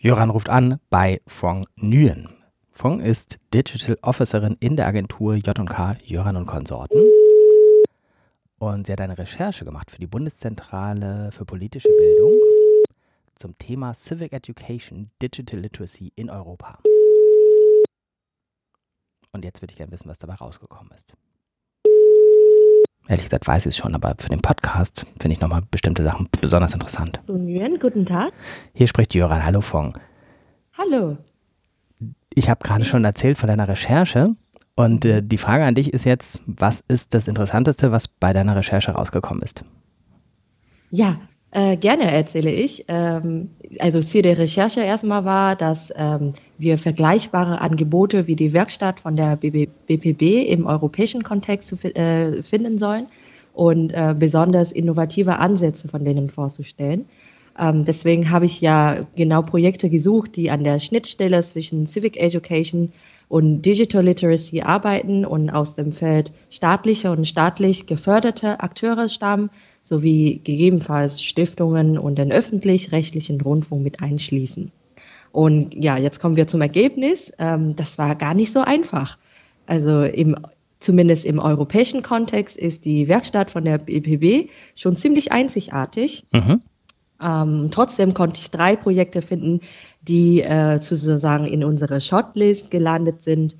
Jöran ruft an bei Fong Nguyen. Fong ist Digital Officerin in der Agentur J&K Jöran und Konsorten. Und sie hat eine Recherche gemacht für die Bundeszentrale für politische Bildung zum Thema Civic Education, Digital Literacy in Europa. Und jetzt würde ich gerne wissen, was dabei rausgekommen ist. Ehrlich gesagt weiß ich es schon, aber für den Podcast finde ich nochmal bestimmte Sachen besonders interessant. Nguyen, guten Tag. Hier spricht Jöran. Hallo Fong. Hallo. Ich habe gerade schon erzählt von deiner Recherche und äh, die Frage an dich ist jetzt, was ist das Interessanteste, was bei deiner Recherche rausgekommen ist? Ja, äh, gerne erzähle ich. Ähm, also Ziel der Recherche erstmal war, dass ähm, wir vergleichbare Angebote wie die Werkstatt von der BB BPB im europäischen Kontext zu, äh, finden sollen und äh, besonders innovative Ansätze von denen vorzustellen. Ähm, deswegen habe ich ja genau Projekte gesucht, die an der Schnittstelle zwischen Civic Education und Digital Literacy arbeiten und aus dem Feld staatliche und staatlich geförderte Akteure stammen sowie gegebenenfalls Stiftungen und den öffentlich-rechtlichen Rundfunk mit einschließen. Und ja, jetzt kommen wir zum Ergebnis. Ähm, das war gar nicht so einfach. Also im, zumindest im europäischen Kontext ist die Werkstatt von der BPB schon ziemlich einzigartig. Mhm. Ähm, trotzdem konnte ich drei Projekte finden, die äh, sozusagen in unserer Shotlist gelandet sind.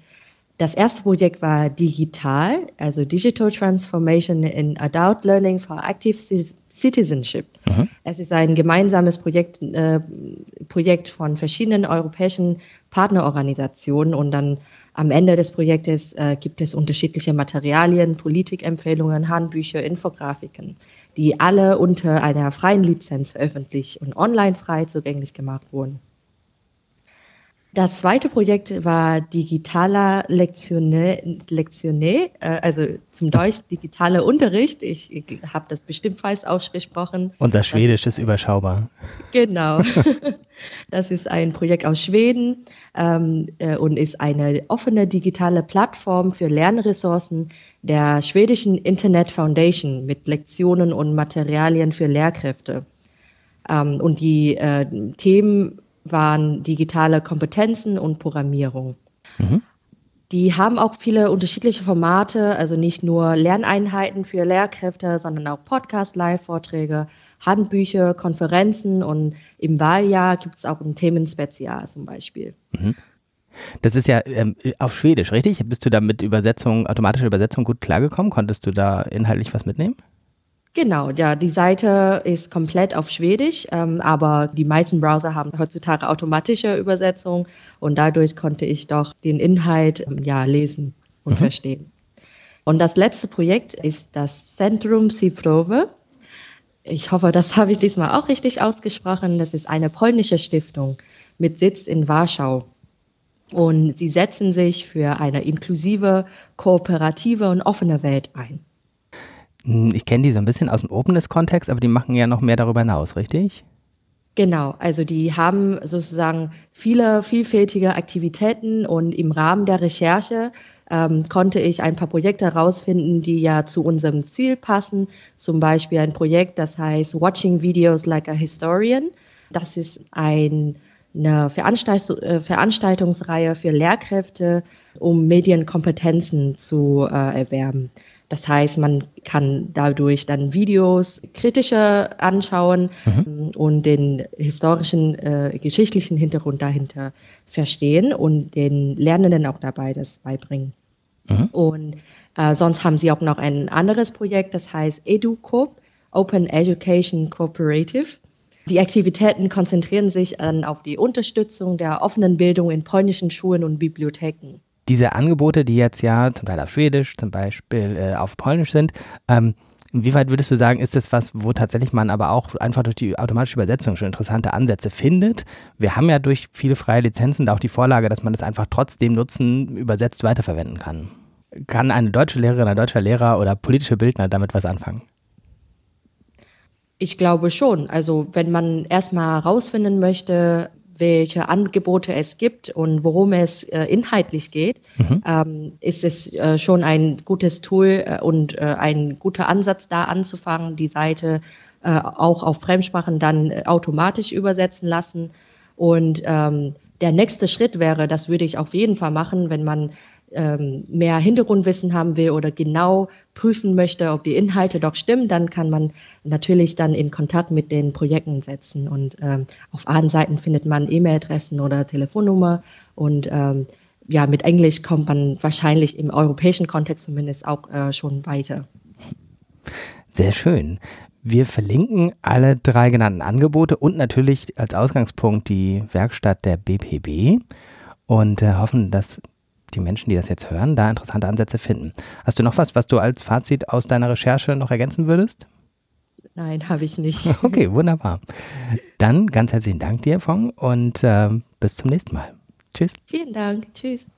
Das erste Projekt war digital, also Digital Transformation in Adult Learning for Active Citizenship. Mhm. Es ist ein gemeinsames Projekt, äh, Projekt von verschiedenen europäischen Partnerorganisationen und dann am Ende des Projektes äh, gibt es unterschiedliche Materialien, Politikempfehlungen, Handbücher, Infografiken, die alle unter einer freien Lizenz veröffentlicht und online frei zugänglich gemacht wurden. Das zweite Projekt war digitaler Lektioné, Lektioné äh, also zum Deutsch digitaler Unterricht. Ich, ich habe das bestimmt falsch ausgesprochen. Unser Schwedisch ist überschaubar. Genau. Das ist ein Projekt aus Schweden ähm, äh, und ist eine offene digitale Plattform für Lernressourcen der schwedischen Internet Foundation mit Lektionen und Materialien für Lehrkräfte. Ähm, und die äh, Themen waren digitale Kompetenzen und Programmierung. Mhm. Die haben auch viele unterschiedliche Formate, also nicht nur Lerneinheiten für Lehrkräfte, sondern auch Podcast, Live-Vorträge, Handbücher, Konferenzen und im Wahljahr gibt es auch ein Themenspezial zum Beispiel. Mhm. Das ist ja ähm, auf Schwedisch, richtig? Bist du da mit Übersetzung, automatischer Übersetzung gut klargekommen? Konntest du da inhaltlich was mitnehmen? Genau, ja, die Seite ist komplett auf Schwedisch, ähm, aber die meisten Browser haben heutzutage automatische Übersetzung und dadurch konnte ich doch den Inhalt ähm, ja lesen und mhm. verstehen. Und das letzte Projekt ist das Centrum Cifrowe. Ich hoffe, das habe ich diesmal auch richtig ausgesprochen. Das ist eine polnische Stiftung mit Sitz in Warschau. Und sie setzen sich für eine inklusive, kooperative und offene Welt ein. Hm, ich kenne die so ein bisschen aus dem Openness-Kontext, aber die machen ja noch mehr darüber hinaus, richtig? Genau, also die haben sozusagen viele vielfältige Aktivitäten und im Rahmen der Recherche ähm, konnte ich ein paar Projekte herausfinden, die ja zu unserem Ziel passen. Zum Beispiel ein Projekt, das heißt Watching Videos Like a Historian. Das ist ein, eine äh, Veranstaltungsreihe für Lehrkräfte, um Medienkompetenzen zu äh, erwerben. Das heißt, man kann dadurch dann Videos kritischer anschauen mhm. und den historischen, äh, geschichtlichen Hintergrund dahinter verstehen und den Lernenden auch dabei das beibringen. Mhm. Und äh, sonst haben sie auch noch ein anderes Projekt, das heißt EduCoop, Open Education Cooperative. Die Aktivitäten konzentrieren sich dann auf die Unterstützung der offenen Bildung in polnischen Schulen und Bibliotheken diese Angebote, die jetzt ja zum Teil auf Schwedisch, zum Beispiel äh, auf Polnisch sind, ähm, Inwieweit würdest du sagen, ist das was, wo tatsächlich man aber auch einfach durch die automatische Übersetzung schon interessante Ansätze findet? Wir haben ja durch viele freie Lizenzen da auch die Vorlage, dass man das einfach trotzdem nutzen, übersetzt weiterverwenden kann. Kann eine deutsche Lehrerin, ein deutscher Lehrer oder politische Bildner damit was anfangen? Ich glaube schon. Also wenn man erstmal herausfinden möchte, welche Angebote es gibt und worum es äh, inhaltlich geht, mhm. ähm, ist es äh, schon ein gutes Tool äh, und äh, ein guter Ansatz da anzufangen, die Seite äh, auch auf Fremdsprachen dann automatisch übersetzen lassen. Und ähm, der nächste Schritt wäre, das würde ich auf jeden Fall machen, wenn man ähm, mehr Hintergrundwissen haben will oder genau prüfen möchte, ob die Inhalte doch stimmen, dann kann man natürlich dann in Kontakt mit den Projekten setzen. Und ähm, auf allen Seiten findet man E-Mail-Adressen oder Telefonnummer. Und ähm, ja, mit Englisch kommt man wahrscheinlich im europäischen Kontext zumindest auch äh, schon weiter. Sehr schön. Wir verlinken alle drei genannten Angebote und natürlich als Ausgangspunkt die Werkstatt der BPB und äh, hoffen, dass die Menschen, die das jetzt hören, da interessante Ansätze finden. Hast du noch was, was du als Fazit aus deiner Recherche noch ergänzen würdest? Nein, habe ich nicht. Okay, wunderbar. Dann ganz herzlichen Dank dir, Fong, und äh, bis zum nächsten Mal. Tschüss. Vielen Dank. Tschüss.